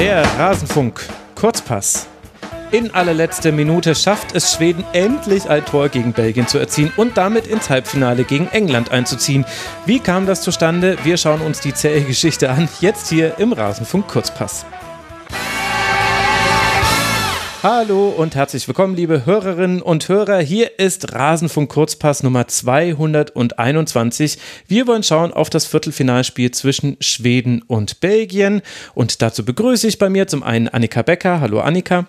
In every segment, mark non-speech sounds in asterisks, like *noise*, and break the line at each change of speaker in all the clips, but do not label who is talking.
Der Rasenfunk Kurzpass. In allerletzter Minute schafft es Schweden endlich ein Tor gegen Belgien zu erzielen und damit ins Halbfinale gegen England einzuziehen. Wie kam das zustande? Wir schauen uns die zähe Geschichte an, jetzt hier im Rasenfunk Kurzpass. Hallo und herzlich willkommen, liebe Hörerinnen und Hörer. Hier ist Rasenfunk Kurzpass Nummer 221. Wir wollen schauen auf das Viertelfinalspiel zwischen Schweden und Belgien. Und dazu begrüße ich bei mir zum einen Annika Becker. Hallo Annika.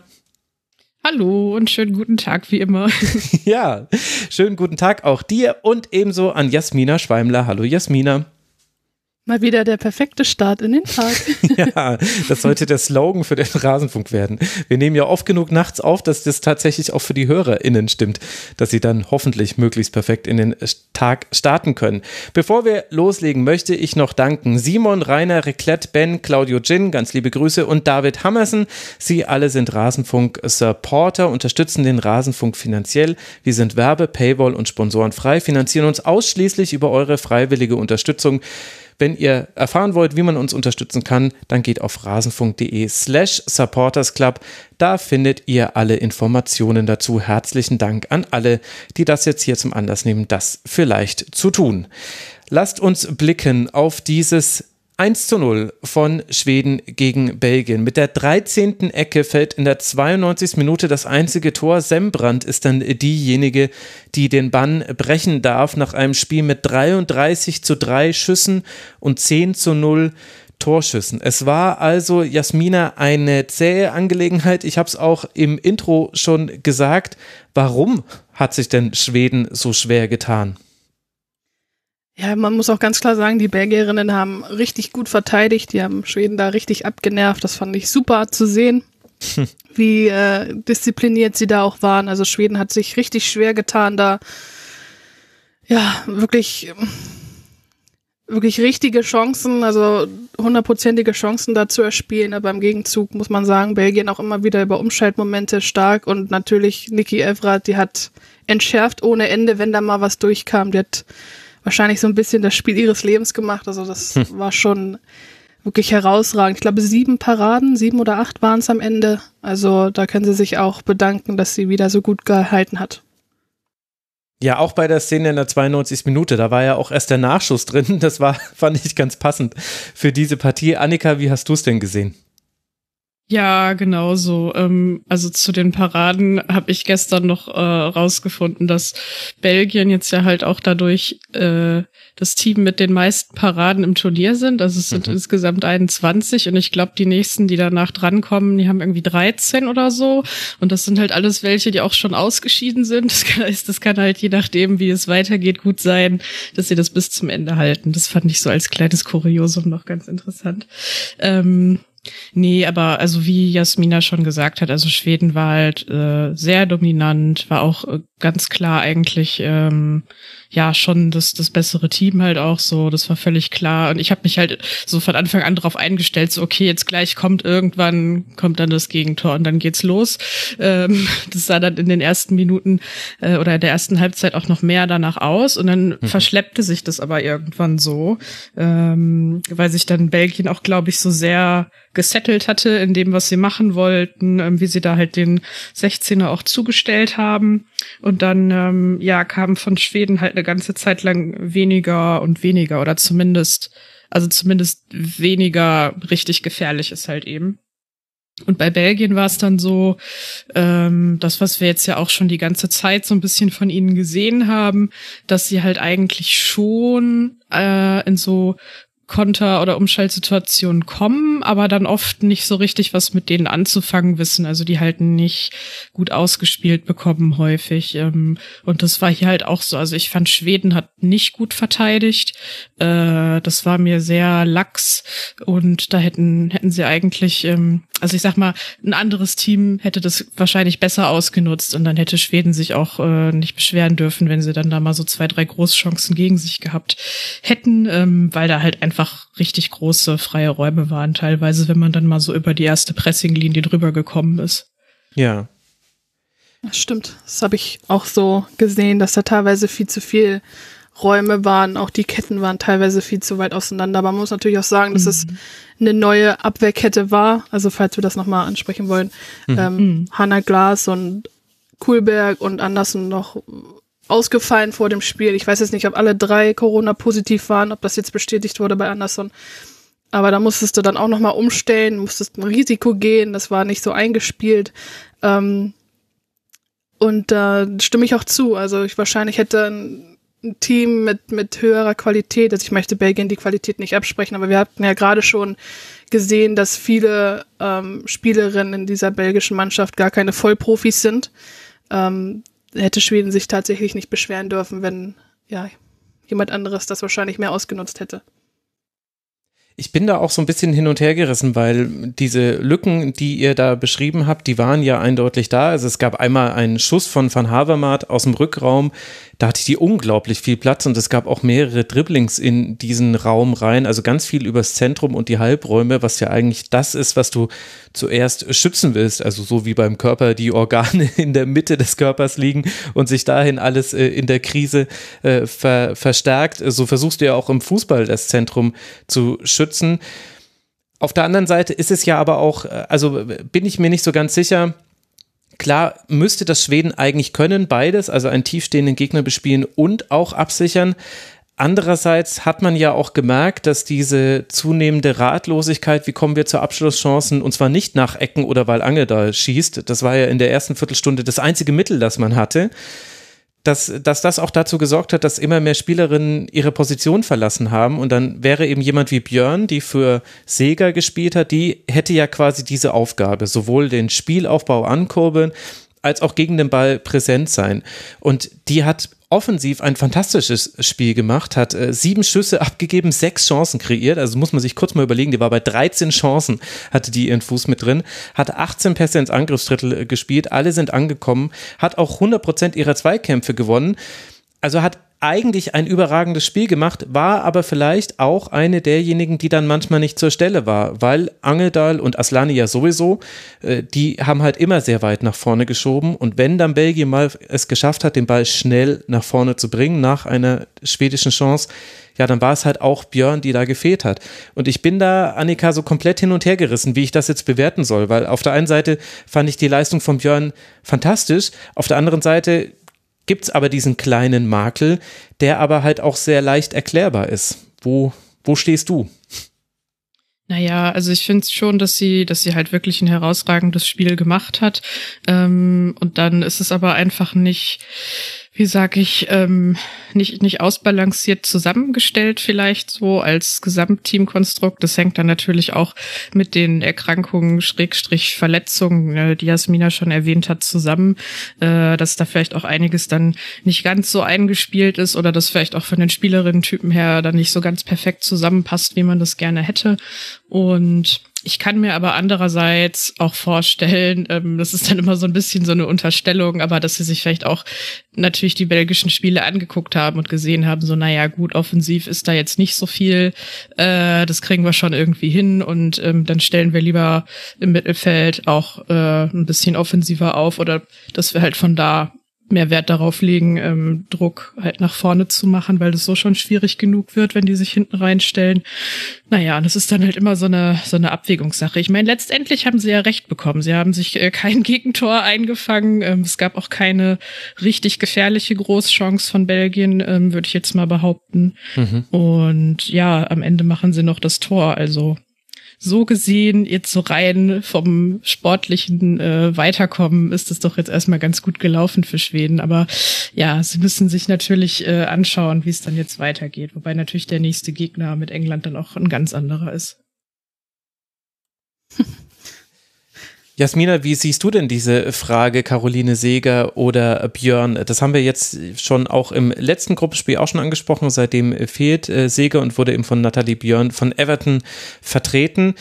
Hallo und schönen guten Tag wie immer. *laughs*
ja, schönen guten Tag auch dir und ebenso an Jasmina Schweimler. Hallo Jasmina.
Mal wieder der perfekte Start in den Tag. *laughs*
ja, das sollte der Slogan für den Rasenfunk werden. Wir nehmen ja oft genug nachts auf, dass das tatsächlich auch für die HörerInnen stimmt, dass sie dann hoffentlich möglichst perfekt in den Tag starten können. Bevor wir loslegen, möchte ich noch danken Simon, Rainer, Reclette, Ben, Claudio Gin, ganz liebe Grüße und David Hammersen. Sie alle sind Rasenfunk-Supporter, unterstützen den Rasenfunk finanziell. Wir sind Werbe-, Paywall- und Sponsorenfrei, finanzieren uns ausschließlich über eure freiwillige Unterstützung. Wenn ihr erfahren wollt, wie man uns unterstützen kann, dann geht auf rasenfunk.de slash supportersclub. Da findet ihr alle Informationen dazu. Herzlichen Dank an alle, die das jetzt hier zum Anlass nehmen, das vielleicht zu tun. Lasst uns blicken auf dieses 1 zu 0 von Schweden gegen Belgien. Mit der 13. Ecke fällt in der 92. Minute das einzige Tor. Sembrand ist dann diejenige, die den Bann brechen darf nach einem Spiel mit 33 zu 3 Schüssen und 10 zu 0 Torschüssen. Es war also, Jasmina, eine zähe Angelegenheit. Ich habe es auch im Intro schon gesagt. Warum hat sich denn Schweden so schwer getan?
Ja, man muss auch ganz klar sagen, die Belgierinnen haben richtig gut verteidigt. Die haben Schweden da richtig abgenervt. Das fand ich super zu sehen, *laughs* wie äh, diszipliniert sie da auch waren. Also Schweden hat sich richtig schwer getan, da ja wirklich wirklich richtige Chancen, also hundertprozentige Chancen da zu erspielen. Aber im Gegenzug muss man sagen, Belgien auch immer wieder über Umschaltmomente stark und natürlich Niki Evrath, die hat entschärft ohne Ende, wenn da mal was durchkam. Die hat wahrscheinlich so ein bisschen das Spiel ihres Lebens gemacht. Also das hm. war schon wirklich herausragend. Ich glaube, sieben Paraden, sieben oder acht waren es am Ende. Also da können sie sich auch bedanken, dass sie wieder so gut gehalten hat.
Ja, auch bei der Szene in der 92. Minute, da war ja auch erst der Nachschuss drin. Das war, *laughs* fand ich ganz passend für diese Partie. Annika, wie hast du es denn gesehen?
Ja, genau so. Ähm, also zu den Paraden habe ich gestern noch äh, rausgefunden, dass Belgien jetzt ja halt auch dadurch äh, das Team mit den meisten Paraden im Turnier sind. Also es sind mhm. insgesamt 21 und ich glaube, die nächsten, die danach drankommen, die haben irgendwie 13 oder so. Und das sind halt alles welche, die auch schon ausgeschieden sind. *laughs* Das kann, das kann halt je nachdem, wie es weitergeht, gut sein, dass sie das bis zum Ende halten. Das fand ich so als kleines Kuriosum noch ganz interessant. Ähm, Nee, aber also wie Jasmina schon gesagt hat, also Schweden war halt äh, sehr dominant, war auch äh, ganz klar eigentlich ähm, ja schon das, das bessere Team halt auch so, das war völlig klar. Und ich habe mich halt so von Anfang an darauf eingestellt, so okay, jetzt gleich kommt irgendwann, kommt dann das Gegentor und dann geht's los. Ähm, *laughs* das sah dann in den ersten Minuten äh, oder in der ersten Halbzeit auch noch mehr danach aus und dann mhm. verschleppte sich das aber irgendwann so, ähm, weil sich dann Belgien auch, glaube ich, so sehr gesettelt hatte in dem, was sie machen wollten, ähm, wie sie da halt den 16er auch zugestellt haben. Und dann, ähm, ja, kam von Schweden halt eine ganze Zeit lang weniger und weniger oder zumindest, also zumindest weniger richtig gefährlich ist halt eben. Und bei Belgien war es dann so, ähm, das, was wir jetzt ja auch schon die ganze Zeit so ein bisschen von ihnen gesehen haben, dass sie halt eigentlich schon äh, in so Konter- oder Umschaltsituationen kommen, aber dann oft nicht so richtig was mit denen anzufangen wissen. Also die halt nicht gut ausgespielt bekommen häufig. Ähm, und das war hier halt auch so. Also ich fand, Schweden hat nicht gut verteidigt. Äh, das war mir sehr lax und da hätten, hätten sie eigentlich, ähm, also ich sag mal, ein anderes Team hätte das wahrscheinlich besser ausgenutzt und dann hätte Schweden sich auch äh, nicht beschweren dürfen, wenn sie dann da mal so zwei, drei Großchancen gegen sich gehabt hätten, ähm, weil da halt einfach einfach richtig große freie Räume waren, teilweise, wenn man dann mal so über die erste Pressinglinie drüber gekommen ist.
Ja.
Das stimmt. Das habe ich auch so gesehen, dass da teilweise viel zu viel Räume waren, auch die Ketten waren teilweise viel zu weit auseinander. Aber man muss natürlich auch sagen, dass mhm. es eine neue Abwehrkette war. Also falls wir das nochmal ansprechen wollen, mhm. ähm, mhm. Hanna Glas und Kuhlberg und Andersen noch ausgefallen vor dem Spiel. Ich weiß jetzt nicht, ob alle drei Corona-positiv waren, ob das jetzt bestätigt wurde bei Anderson. Aber da musstest du dann auch nochmal umstellen, musstest ein Risiko gehen, das war nicht so eingespielt. Ähm, und da äh, stimme ich auch zu. Also ich wahrscheinlich hätte ein, ein, Team mit, mit höherer Qualität, also ich möchte Belgien die Qualität nicht absprechen, aber wir hatten ja gerade schon gesehen, dass viele ähm, Spielerinnen in dieser belgischen Mannschaft gar keine Vollprofis sind. Ähm, hätte Schweden sich tatsächlich nicht beschweren dürfen, wenn ja jemand anderes das wahrscheinlich mehr ausgenutzt hätte.
Ich bin da auch so ein bisschen hin und her gerissen, weil diese Lücken, die ihr da beschrieben habt, die waren ja eindeutig da. Also es gab einmal einen Schuss von Van Havermaet aus dem Rückraum, da hatte die unglaublich viel Platz und es gab auch mehrere Dribblings in diesen Raum rein, also ganz viel übers Zentrum und die Halbräume, was ja eigentlich das ist, was du zuerst schützen willst, also so wie beim Körper die Organe *laughs* in der Mitte des Körpers liegen und sich dahin alles äh, in der Krise äh, ver verstärkt, so versuchst du ja auch im Fußball das Zentrum zu schützen. Auf der anderen Seite ist es ja aber auch, äh, also bin ich mir nicht so ganz sicher, Klar müsste das Schweden eigentlich können, beides, also einen tiefstehenden Gegner bespielen und auch absichern. Andererseits hat man ja auch gemerkt, dass diese zunehmende Ratlosigkeit, wie kommen wir zu Abschlusschancen, und zwar nicht nach Ecken oder weil Angedal schießt, das war ja in der ersten Viertelstunde das einzige Mittel, das man hatte dass, dass das auch dazu gesorgt hat, dass immer mehr Spielerinnen ihre Position verlassen haben. Und dann wäre eben jemand wie Björn, die für Sega gespielt hat, die hätte ja quasi diese Aufgabe, sowohl den Spielaufbau ankurbeln, als auch gegen den Ball präsent sein. Und die hat offensiv ein fantastisches Spiel gemacht, hat äh, sieben Schüsse abgegeben, sechs Chancen kreiert. Also muss man sich kurz mal überlegen, die war bei 13 Chancen, hatte die ihren Fuß mit drin, hat 18 Pässe ins Angriffsdrittel äh, gespielt, alle sind angekommen, hat auch 100 Prozent ihrer Zweikämpfe gewonnen. Also hat eigentlich ein überragendes Spiel gemacht, war aber vielleicht auch eine derjenigen, die dann manchmal nicht zur Stelle war, weil Angeldal und Aslani ja sowieso, äh, die haben halt immer sehr weit nach vorne geschoben und wenn dann Belgien mal es geschafft hat, den Ball schnell nach vorne zu bringen, nach einer schwedischen Chance, ja, dann war es halt auch Björn, die da gefehlt hat. Und ich bin da, Annika, so komplett hin und her gerissen, wie ich das jetzt bewerten soll, weil auf der einen Seite fand ich die Leistung von Björn fantastisch, auf der anderen Seite gibt es aber diesen kleinen Makel, der aber halt auch sehr leicht erklärbar ist. Wo, wo stehst du?
Naja, also ich finde schon, dass sie, dass sie halt wirklich ein herausragendes Spiel gemacht hat. Ähm, und dann ist es aber einfach nicht wie sag ich, ähm, nicht, nicht ausbalanciert zusammengestellt vielleicht so als Gesamtteamkonstrukt. Das hängt dann natürlich auch mit den Erkrankungen, Schrägstrich Verletzungen, äh, die Jasmina schon erwähnt hat, zusammen, äh, dass da vielleicht auch einiges dann nicht ganz so eingespielt ist oder das vielleicht auch von den Spielerinnen-Typen her dann nicht so ganz perfekt zusammenpasst, wie man das gerne hätte. Und ich kann mir aber andererseits auch vorstellen, ähm, das ist dann immer so ein bisschen so eine Unterstellung, aber dass sie sich vielleicht auch natürlich die belgischen Spiele angeguckt haben und gesehen haben, so, naja, gut, offensiv ist da jetzt nicht so viel, äh, das kriegen wir schon irgendwie hin und ähm, dann stellen wir lieber im Mittelfeld auch äh, ein bisschen offensiver auf oder dass wir halt von da mehr Wert darauf legen, ähm, Druck halt nach vorne zu machen, weil das so schon schwierig genug wird, wenn die sich hinten reinstellen. Naja, das ist dann halt immer so eine, so eine Abwägungssache. Ich meine, letztendlich haben sie ja recht bekommen. Sie haben sich äh, *laughs* kein Gegentor eingefangen. Ähm, es gab auch keine richtig gefährliche Großchance von Belgien, ähm, würde ich jetzt mal behaupten. Mhm. Und ja, am Ende machen sie noch das Tor. Also so gesehen, jetzt so rein vom sportlichen äh, Weiterkommen, ist es doch jetzt erstmal ganz gut gelaufen für Schweden. Aber ja, sie müssen sich natürlich äh, anschauen, wie es dann jetzt weitergeht. Wobei natürlich der nächste Gegner mit England dann auch ein ganz anderer ist. *laughs*
Jasmina, wie siehst du denn diese Frage, Caroline Seeger oder Björn? Das haben wir jetzt schon auch im letzten Gruppenspiel auch schon angesprochen. Seitdem fehlt äh, Seeger und wurde eben von Nathalie Björn von Everton vertreten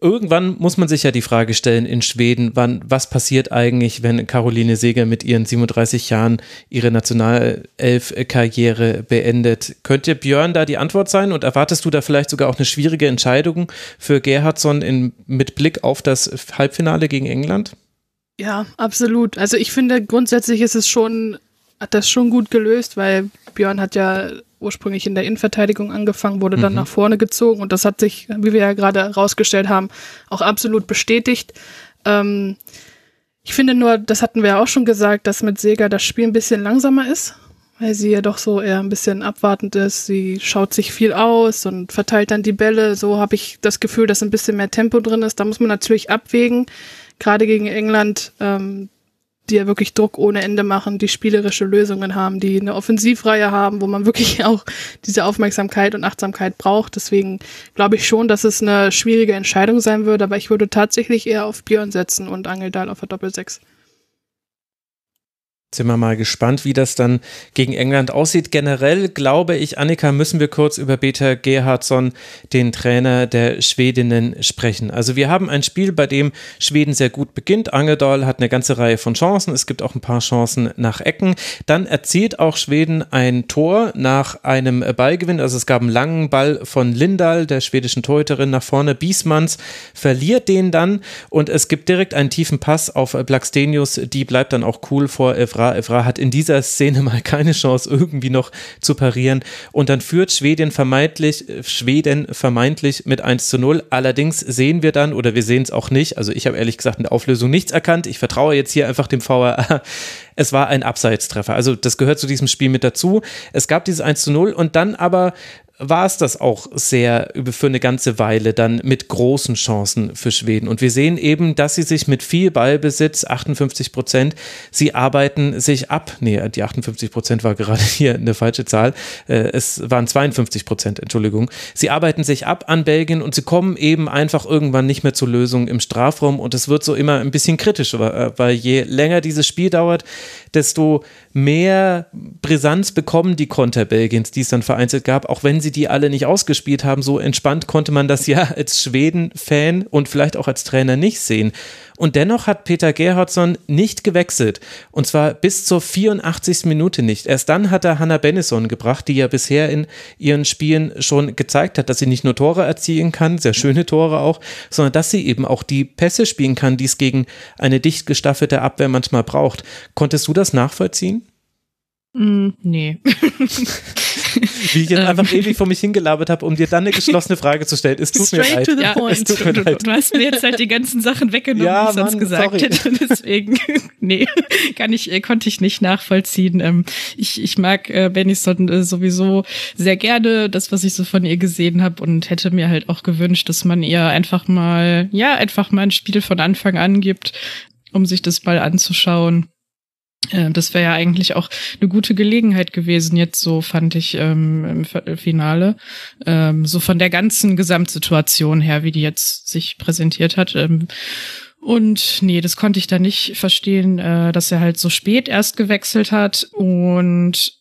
irgendwann muss man sich ja die Frage stellen in Schweden, wann, was passiert eigentlich, wenn Caroline Seger mit ihren 37 Jahren ihre Nationalelf-Karriere beendet? Könnte Björn da die Antwort sein und erwartest du da vielleicht sogar auch eine schwierige Entscheidung für Gerhardsson in, mit Blick auf das Halbfinale gegen England?
Ja, absolut. Also ich finde grundsätzlich ist es schon hat das schon gut gelöst, weil Björn hat ja ursprünglich in der Innenverteidigung angefangen, wurde dann mhm. nach vorne gezogen und das hat sich, wie wir ja gerade herausgestellt haben, auch absolut bestätigt. Ähm, ich finde nur, das hatten wir ja auch schon gesagt, dass mit Sega das Spiel ein bisschen langsamer ist, weil sie ja doch so eher ein bisschen abwartend ist. Sie schaut sich viel aus und verteilt dann die Bälle. So habe ich das Gefühl, dass ein bisschen mehr Tempo drin ist. Da muss man natürlich abwägen. Gerade gegen England, ähm, die ja wirklich Druck ohne Ende machen, die spielerische Lösungen haben, die eine Offensivreihe haben, wo man wirklich *laughs* auch diese Aufmerksamkeit und Achtsamkeit braucht. Deswegen glaube ich schon, dass es eine schwierige Entscheidung sein würde, aber ich würde tatsächlich eher auf Björn setzen und Angeldal auf der Doppelsechs.
Sind wir mal gespannt, wie das dann gegen England aussieht. Generell glaube ich, Annika, müssen wir kurz über Peter Gerhardsson, den Trainer der Schwedinnen, sprechen. Also wir haben ein Spiel, bei dem Schweden sehr gut beginnt. Angedal hat eine ganze Reihe von Chancen. Es gibt auch ein paar Chancen nach Ecken. Dann erzielt auch Schweden ein Tor nach einem Ballgewinn. Also es gab einen langen Ball von Lindahl, der schwedischen Torhüterin, nach vorne. Biesmanns verliert den dann und es gibt direkt einen tiefen Pass auf Blackstenius. Die bleibt dann auch cool vor Evra Evra. Evra hat in dieser Szene mal keine Chance, irgendwie noch zu parieren. Und dann führt Schweden vermeintlich, Schweden vermeintlich mit 1 zu 0. Allerdings sehen wir dann, oder wir sehen es auch nicht, also ich habe ehrlich gesagt in der Auflösung nichts erkannt. Ich vertraue jetzt hier einfach dem VAR. *laughs* Es war ein Abseitstreffer. Also das gehört zu diesem Spiel mit dazu. Es gab dieses 1 zu 0 und dann aber war es das auch sehr für eine ganze Weile dann mit großen Chancen für Schweden. Und wir sehen eben, dass sie sich mit viel Ballbesitz, 58 Prozent, sie arbeiten sich ab. Nee, die 58 Prozent war gerade *laughs* hier eine falsche Zahl. Äh, es waren 52 Prozent, Entschuldigung. Sie arbeiten sich ab an Belgien und sie kommen eben einfach irgendwann nicht mehr zur Lösung im Strafraum. Und es wird so immer ein bisschen kritisch, weil je länger dieses Spiel dauert, desto mehr Brisanz bekommen die Konter Belgiens, die es dann vereinzelt gab, auch wenn sie die alle nicht ausgespielt haben. So entspannt konnte man das ja als Schweden-Fan und vielleicht auch als Trainer nicht sehen. Und dennoch hat Peter Gerhardsson nicht gewechselt. Und zwar bis zur 84. Minute nicht. Erst dann hat er Hannah Bennison gebracht, die ja bisher in ihren Spielen schon gezeigt hat, dass sie nicht nur Tore erzielen kann, sehr schöne Tore auch, sondern dass sie eben auch die Pässe spielen kann, die es gegen eine dicht gestaffelte Abwehr manchmal braucht. Konntest du das nachvollziehen?
Mm, nee. *laughs*
Wie ich jetzt *laughs* ähm. einfach ewig vor mich hingelabert habe, um dir dann eine geschlossene Frage zu stellen. Es tut Straight mir leid. To the
ja, point. Es tut mir du, leid. Du hast mir jetzt halt die ganzen Sachen weggenommen, ja, die ich sonst gesagt sorry. hätte. *laughs* Deswegen, nee, kann ich, äh, konnte ich nicht nachvollziehen. Ähm, ich, ich mag äh, Bennison äh, sowieso sehr gerne, das, was ich so von ihr gesehen habe und hätte mir halt auch gewünscht, dass man ihr einfach mal, ja, einfach mal ein Spiel von Anfang an gibt, um sich das mal anzuschauen. Äh, das wäre ja eigentlich auch eine gute Gelegenheit gewesen, jetzt so fand ich ähm, im Finale, ähm, so von der ganzen Gesamtsituation her, wie die jetzt sich präsentiert hat. Ähm, und nee, das konnte ich da nicht verstehen, äh, dass er halt so spät erst gewechselt hat. Und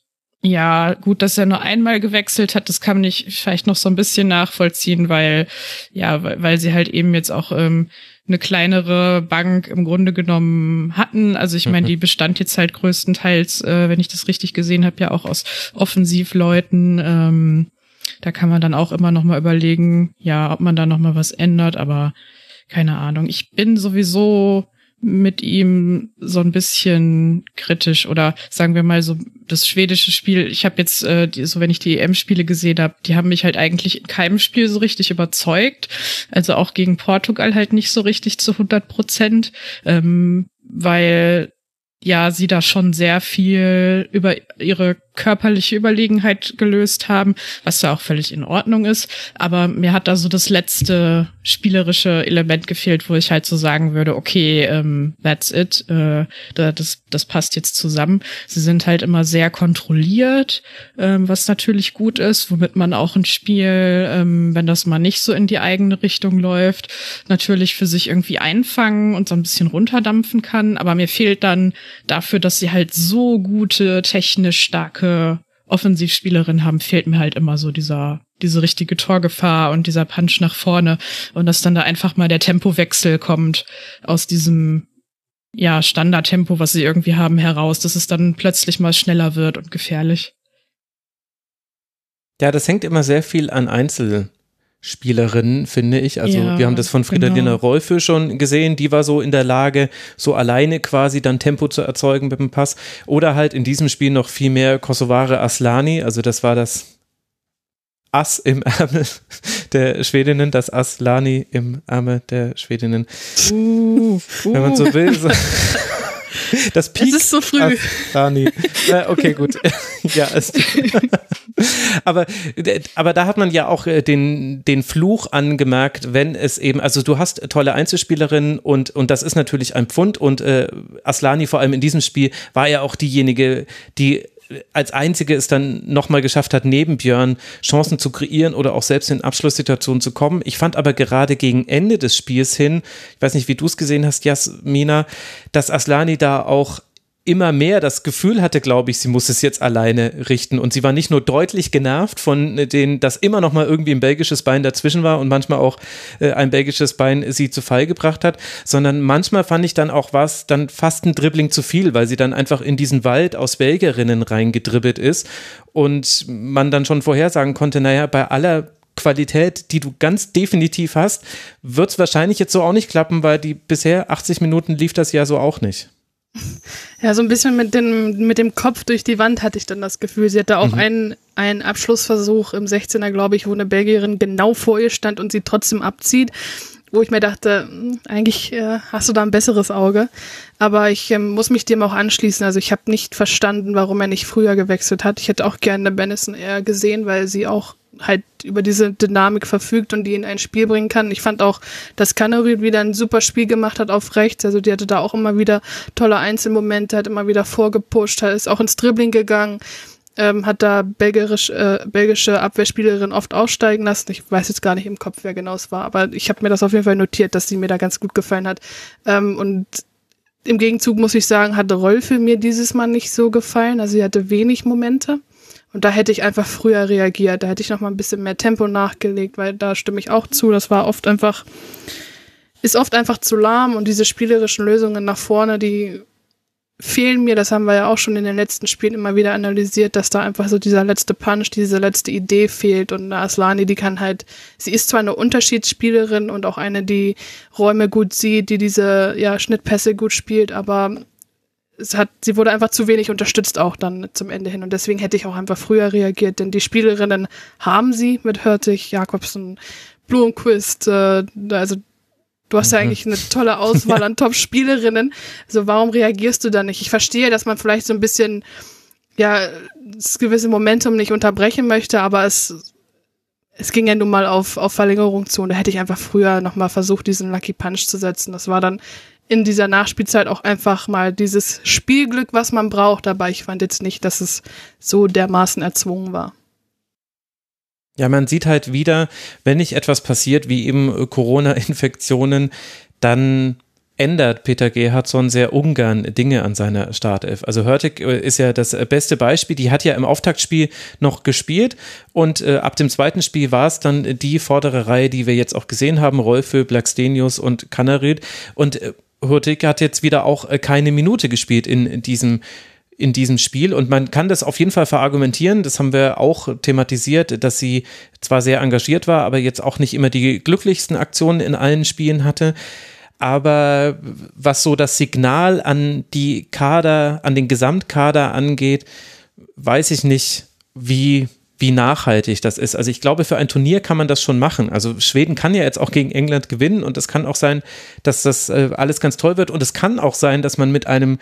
ja, gut, dass er nur einmal gewechselt hat, das kann ich vielleicht noch so ein bisschen nachvollziehen, weil, ja, weil, weil sie halt eben jetzt auch ähm, eine kleinere Bank im Grunde genommen hatten. Also ich meine, mhm. die bestand jetzt halt größtenteils, äh, wenn ich das richtig gesehen habe, ja auch aus Offensivleuten. Ähm, da kann man dann auch immer noch mal überlegen, ja, ob man da noch mal was ändert, aber keine Ahnung. Ich bin sowieso mit ihm so ein bisschen kritisch oder sagen wir mal so das schwedische Spiel. Ich habe jetzt äh, die, so wenn ich die EM-Spiele gesehen habe, die haben mich halt eigentlich in keinem Spiel so richtig überzeugt. Also auch gegen Portugal halt nicht so richtig zu 100 Prozent, ähm, weil ja sie da schon sehr viel über ihre körperliche Überlegenheit gelöst haben, was ja auch völlig in Ordnung ist. Aber mir hat da so das letzte spielerische Element gefehlt, wo ich halt so sagen würde, okay, ähm, that's it, äh, das, das passt jetzt zusammen. Sie sind halt immer sehr kontrolliert, ähm, was natürlich gut ist, womit man auch ein Spiel, ähm, wenn das mal nicht so in die eigene Richtung läuft, natürlich für sich irgendwie einfangen und so ein bisschen runterdampfen kann. Aber mir fehlt dann dafür, dass sie halt so gute, technisch starke starke Offensivspielerin haben, fehlt mir halt immer so dieser, diese richtige Torgefahr und dieser Punch nach vorne und dass dann da einfach mal der Tempowechsel kommt aus diesem, ja, Standardtempo, was sie irgendwie haben, heraus, dass es dann plötzlich mal schneller wird und gefährlich.
Ja, das hängt immer sehr viel an Einzel Spielerin, finde ich. Also
Ja,
wir haben das von Fridolina
genau.
Rolfö schon gesehen, die war so in der Lage, so alleine quasi dann Tempo zu erzeugen mit dem Pass. Oder halt in diesem Spiel noch viel mehr Kosovare Aslani, also das war das Ass im Ärmel *laughs* der Schwedinnen, das Aslani im Ärmel der Schwedinnen,
Uh,
wenn man so will. So. *laughs* Das
Es
Peak
ist so früh.
Aslani. Äh, okay, gut. *laughs* ja, es, aber, aber da hat man ja auch äh, den, den Fluch angemerkt, wenn es eben, also du hast tolle Einzelspielerinnen und, und das ist natürlich ein Pfund und äh, Aslani vor allem in diesem Spiel war ja auch diejenige, die als einzige es dann nochmal geschafft hat, neben Björn Chancen zu kreieren oder auch selbst in Abschlusssituationen zu kommen. Ich fand aber gerade gegen Ende des Spiels hin, ich weiß nicht, wie du es gesehen hast, Jasmina, dass Aslani da auch immer mehr das Gefühl hatte, glaube ich, sie muss es jetzt alleine richten. Und sie war nicht nur deutlich genervt von den, dass immer noch mal irgendwie ein belgisches Bein dazwischen war und manchmal auch äh, ein belgisches Bein sie zu Fall gebracht hat, sondern manchmal fand ich dann auch was, dann fast ein Dribbling zu viel, weil sie dann einfach in diesen Wald aus Belgierinnen reingedribbelt ist und man dann schon vorhersagen konnte, naja, bei aller Qualität, die du ganz definitiv hast, wird es wahrscheinlich jetzt so auch nicht klappen, weil die bisher 80 Minuten lief das ja so auch nicht. *laughs*
Ja, so ein bisschen mit dem, mit dem Kopf durch die Wand hatte ich dann das Gefühl. Sie hatte auch einen, einen Abschlussversuch im 16er, glaube ich, wo eine Belgierin genau vor ihr stand und sie trotzdem abzieht. Wo ich mir dachte, hm, eigentlich äh, hast du da ein besseres Auge. Aber ich ähm, muss mich dem auch anschließen. Also ich habe nicht verstanden, warum er nicht früher gewechselt hat. Ich hätte auch gerne Benison eher gesehen, weil sie auch halt über diese Dynamik verfügt und die in ein Spiel bringen kann. Ich fand auch, dass Canary wieder ein super Spiel gemacht hat auf rechts. Also die hatte da auch immer wieder tolle Einzelmomente, hat immer wieder vorgepusht, ist auch ins Dribbling gegangen, ähm, hat da belgisch, äh, belgische Abwehrspielerin oft aussteigen lassen. Ich weiß jetzt gar nicht im Kopf, wer genau es war, aber ich habe mir das auf jeden Fall notiert, dass sie mir da ganz gut gefallen hat. Ähm, und im Gegenzug muss ich sagen, hat Rolfe mir dieses Mal nicht so gefallen. Also sie hatte wenig Momente. Und da hätte ich einfach früher reagiert. Da hätte ich noch mal ein bisschen mehr Tempo nachgelegt, weil da stimme ich auch zu. Das war oft einfach, ist oft einfach zu lahm und diese spielerischen Lösungen nach vorne, die fehlen mir. Das haben wir ja auch schon in den letzten Spielen immer wieder analysiert, dass da einfach so dieser letzte Punch, diese letzte Idee fehlt. Und Aslani, die kann halt, sie ist zwar eine Unterschiedsspielerin und auch eine, die Räume gut sieht, die diese ja, Schnittpässe gut spielt, aber es hat, sie wurde einfach zu wenig unterstützt auch dann zum Ende hin. Und deswegen hätte ich auch einfach früher reagiert, denn die Spielerinnen haben sie mit Hörtig, Jakobsen, Blumenquist, äh, also du hast ja eigentlich eine tolle Auswahl *laughs* an Top-Spielerinnen. Also warum reagierst du da nicht? Ich verstehe, dass man vielleicht so ein bisschen, ja, das gewisse Momentum nicht unterbrechen möchte, aber es, es ging ja nun mal auf, auf Verlängerung zu und da hätte ich einfach früher nochmal versucht, diesen Lucky Punch zu setzen. Das war dann in dieser Nachspielzeit auch einfach mal dieses Spielglück, was man braucht. Aber ich fand jetzt nicht, dass es so dermaßen erzwungen war.
Ja, man sieht halt wieder, wenn nicht etwas passiert, wie eben äh, Corona-Infektionen, dann ändert Peter Gerhardsson sehr ungern Dinge an seiner Startelf. Also Hörtig äh, ist ja das äh, beste Beispiel. Die hat ja im Auftaktspiel noch gespielt und äh, ab dem zweiten Spiel war es dann die vordere Reihe, die wir jetzt auch gesehen haben, Rolfö, Blackstenius und Kanarid. Und äh, Hurtig hat jetzt wieder auch äh, keine Minute gespielt in diesem in diesem Spiel und man kann das auf jeden Fall verargumentieren, das haben wir auch thematisiert, dass sie zwar sehr engagiert war, aber jetzt auch nicht immer die glücklichsten Aktionen in allen Spielen hatte. Aber was so das Signal an die Kader, an den Gesamtkader angeht, weiß ich nicht, wie, wie nachhaltig das ist. Also ich glaube, für ein Turnier kann man das schon machen. Also Schweden kann ja jetzt auch gegen England gewinnen und es kann auch sein, dass das äh, alles ganz toll wird und es kann auch sein, dass man mit einem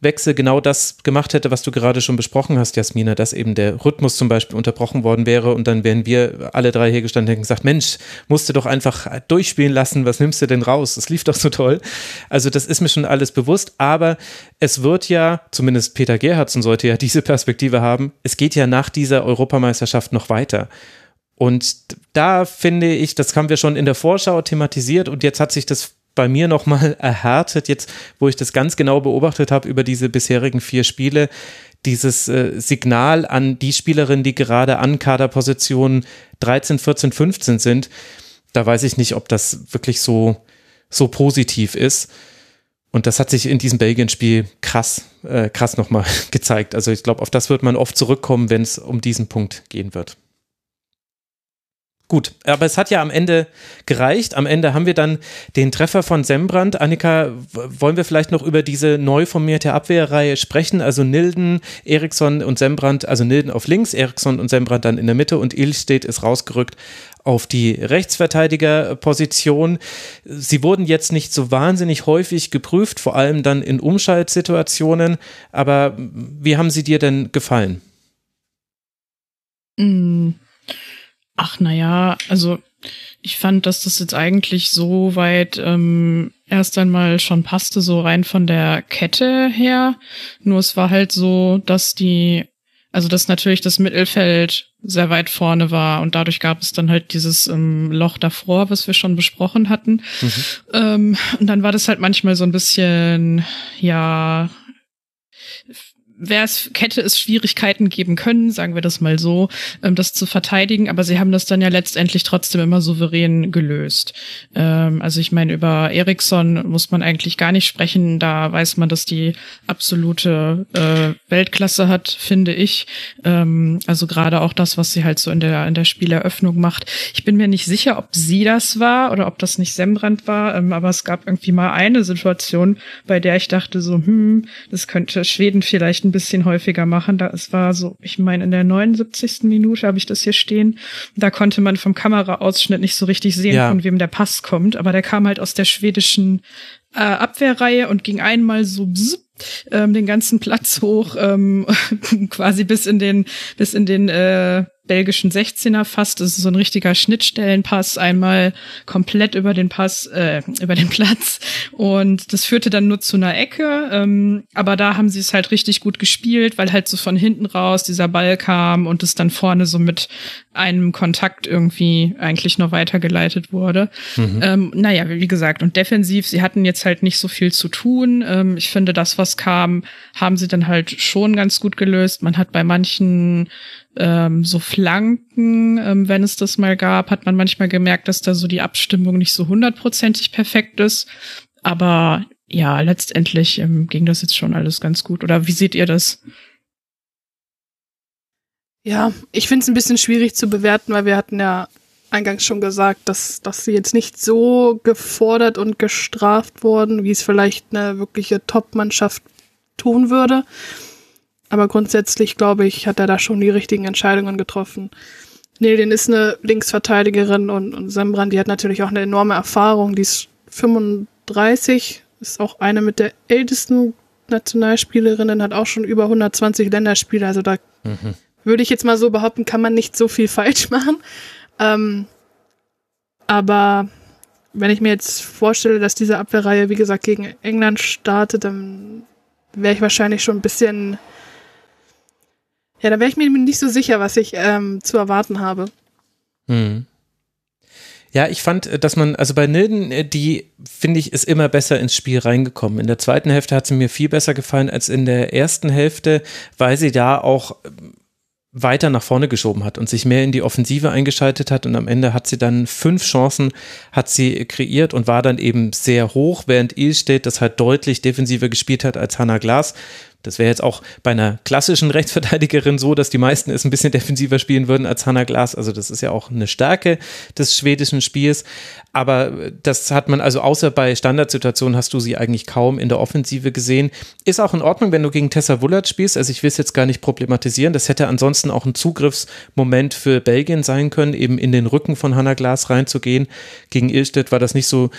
Wechsel genau das gemacht hätte, was du gerade schon besprochen hast, Jasmina, dass eben der Rhythmus zum Beispiel unterbrochen worden wäre und dann wären wir alle drei hier gestanden und gesagt, Mensch, musst du doch einfach durchspielen lassen, was nimmst du denn raus? Das lief doch so toll. Also das ist mir schon alles bewusst, aber es wird ja, zumindest Peter Gerhardsen sollte ja *laughs* diese Perspektive haben, es geht ja nach dieser Europameisterschaft noch weiter. Und da finde ich, das haben wir schon in der Vorschau thematisiert und jetzt hat sich das bei mir nochmal *laughs* erhärtet, jetzt wo ich das ganz genau beobachtet habe über diese bisherigen vier Spiele, dieses äh, Signal an die Spielerinnen, die gerade an Kaderpositionen 13, 14, 15 sind, da weiß ich nicht, ob das wirklich so, so positiv ist. Und das hat sich in diesem Belgien-Spiel krass, äh, krass nochmal *laughs* gezeigt. Also ich glaube, auf das wird man oft zurückkommen, wenn es um diesen Punkt gehen wird. Gut, aber es hat ja am Ende gereicht. Am Ende haben wir dann den Treffer von Sembrand. Annika, wollen wir vielleicht noch über diese neu formierte Abwehrreihe sprechen? Also Nilden, Eriksson und Sembrand, also Nilden auf links, Eriksson und Sembrand dann in der Mitte und Ilstedt ist rausgerückt auf die Rechtsverteidigerposition. Sie wurden jetzt nicht so wahnsinnig häufig geprüft, vor allem dann in Umschaltsituationen. Aber wie haben sie dir denn gefallen?
Mm. Ach, naja, also ich fand, dass das jetzt eigentlich so weit ähm, erst einmal schon passte, so rein von der Kette her. Nur es war halt so, dass die, also dass natürlich das Mittelfeld sehr weit vorne war und dadurch gab es dann halt dieses ähm, Loch davor, was wir schon besprochen hatten. Mhm. Ähm, und dann war das halt manchmal so ein bisschen, ja, es, hätte es Schwierigkeiten geben können, sagen wir das mal so, ähm, das zu verteidigen, aber sie haben das dann ja letztendlich trotzdem immer souverän gelöst. Ähm, also ich meine, über Ericsson muss man eigentlich gar nicht sprechen, da weiß man, dass die absolute äh, Weltklasse hat, finde ich. Ähm, also gerade auch das, was sie halt so in der, in der Spieleröffnung macht. Ich bin mir nicht sicher, ob sie das war oder ob das nicht Sembrand war, ähm, aber es gab irgendwie mal eine Situation, bei der ich dachte so, hm, das könnte Schweden vielleicht ein bisschen häufiger machen. Da es war so, ich meine, in der 79. Minute habe ich das hier stehen. Da konnte man vom Kameraausschnitt nicht so richtig sehen, ja. von wem der Pass kommt, aber der kam halt aus der schwedischen äh, Abwehrreihe und ging einmal so bzz, ähm, den ganzen Platz hoch, ähm, *laughs* quasi bis in den bis in den äh, belgischen 16er fast. Das ist so ein richtiger Schnittstellenpass, einmal komplett über den Pass, äh, über den *laughs* Platz. Und das führte dann nur zu einer Ecke. Ähm, aber da haben sie es halt richtig gut gespielt, weil halt so von hinten raus dieser Ball kam und es dann vorne so mit einem Kontakt irgendwie eigentlich noch weitergeleitet wurde. Mhm. Ähm, naja, wie gesagt, und defensiv, sie hatten jetzt halt nicht so viel zu tun. Ähm, ich finde, das, was kam, haben sie dann halt schon ganz gut gelöst. Man hat bei manchen ähm, so Flanken, ähm, wenn es das mal gab, hat man manchmal gemerkt, dass da so die Abstimmung nicht so hundertprozentig perfekt ist. Aber ja, letztendlich ähm, ging das jetzt schon alles ganz gut. Oder wie seht ihr das?
Ja, ich finde es ein bisschen schwierig zu bewerten, weil wir hatten ja eingangs schon gesagt, dass, dass sie jetzt nicht so gefordert und gestraft wurden, wie es vielleicht eine wirkliche Top-Mannschaft tun würde. Aber grundsätzlich, glaube ich, hat er da schon die richtigen Entscheidungen getroffen. Nelin ist eine Linksverteidigerin und, und Sembrand, die hat natürlich auch eine enorme Erfahrung. Die ist 35, ist auch eine mit der ältesten Nationalspielerinnen, hat auch schon über 120 Länderspiele. Also da mhm. würde ich jetzt mal so behaupten, kann man nicht so viel *laughs* falsch machen. Ähm, aber wenn ich mir jetzt vorstelle, dass diese Abwehrreihe, wie gesagt, gegen England startet, dann wäre ich wahrscheinlich schon ein bisschen ja, da wäre ich mir nicht so sicher, was ich ähm, zu erwarten habe.
Hm. Ja, ich fand, äh, dass man, also bei Nilden, äh, die finde ich, ist immer besser ins Spiel reingekommen. In der zweiten Hälfte hat sie mir viel besser gefallen als in der ersten Hälfte, weil sie da auch ähm, weiter nach vorne geschoben hat und sich mehr in die Offensive eingeschaltet hat und am Ende hat sie dann fünf Chancen hat sie kreiert und war dann eben sehr hoch, während Ilstedt das halt deutlich defensiver gespielt hat als Hannah Glas. Das wäre jetzt auch bei einer klassischen Rechtsverteidigerin so, dass die meisten es ein bisschen defensiver spielen würden als Hannah Glas. Also das ist ja auch eine Stärke des schwedischen Spiels. Aber das hat man also außer bei Standardsituationen hast du sie eigentlich kaum in der Offensive gesehen. Ist auch in Ordnung, wenn du gegen Tessa Wullert spielst. Also ich will es jetzt gar nicht problematisieren. Das hätte ansonsten auch ein Zugriffsmoment für Belgien sein können, eben in den Rücken von Hannah Glas reinzugehen. Gegen Ilstedt war das nicht so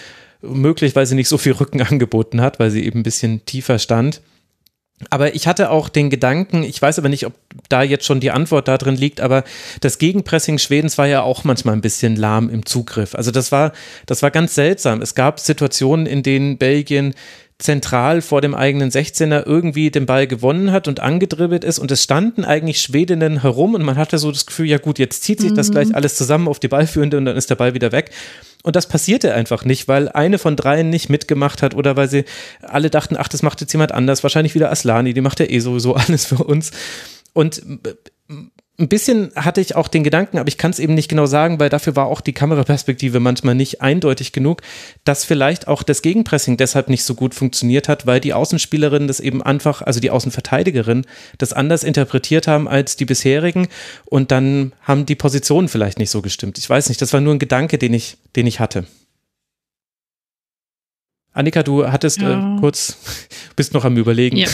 möglich, weil sie nicht so viel Rücken angeboten hat, weil sie eben ein bisschen tiefer stand. Aber ich hatte auch den Gedanken, ich weiß aber nicht, ob da jetzt schon die Antwort da drin liegt, aber das Gegenpressing Schwedens war ja auch manchmal ein bisschen lahm im Zugriff. Also das war, das war ganz seltsam. Es gab Situationen, in denen Belgien zentral vor dem eigenen 16er irgendwie den Ball gewonnen hat und angedribbelt ist und es standen eigentlich Schwedinnen herum und man hatte so das Gefühl, ja gut, jetzt zieht sich mhm. das gleich alles zusammen auf die Ballführende und dann ist der Ball wieder weg. Und das passierte einfach nicht, weil eine von dreien nicht mitgemacht hat oder weil sie alle dachten, ach, das macht jetzt jemand anders, wahrscheinlich wieder Aslani, die macht ja eh sowieso *laughs* alles für uns. Und ein bisschen hatte ich auch den Gedanken, aber ich kann es eben nicht genau sagen, weil dafür war auch die Kameraperspektive manchmal nicht eindeutig genug, dass vielleicht auch das Gegenpressing deshalb nicht so gut funktioniert hat, weil die Außenspielerinnen das eben einfach, also die Außenverteidigerinnen, das anders interpretiert haben als die bisherigen und dann haben die Positionen vielleicht nicht so gestimmt. Ich weiß nicht, das war nur ein Gedanke, den ich, den ich hatte. Annika, du hattest äh, ja. äh, kurz, *laughs* bist noch am Überlegen.
Ja.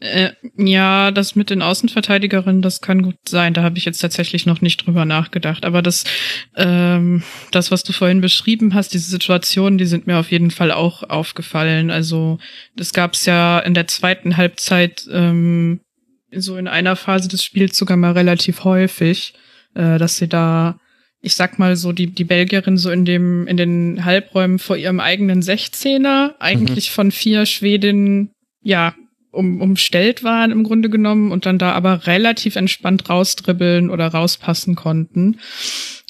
äh, ja, das mit den Außenverteidigerinnen, das kann gut sein. Da habe ich jetzt tatsächlich noch nicht drüber nachgedacht. Aber das, ähm, das, was du vorhin beschrieben hast, diese Situationen, die sind mir auf jeden Fall auch aufgefallen. Also das gab es ja in der zweiten Halbzeit ähm, so in einer Phase des Spiels sogar mal relativ häufig, äh, dass sie da ich sag mal so, die, die Belgierin so in dem, in den Halbräumen vor ihrem eigenen Sechzehner, eigentlich mhm. von vier Schwedinnen, ja, um, umstellt waren im Grunde genommen und dann da aber relativ entspannt rausdribbeln oder rauspassen konnten.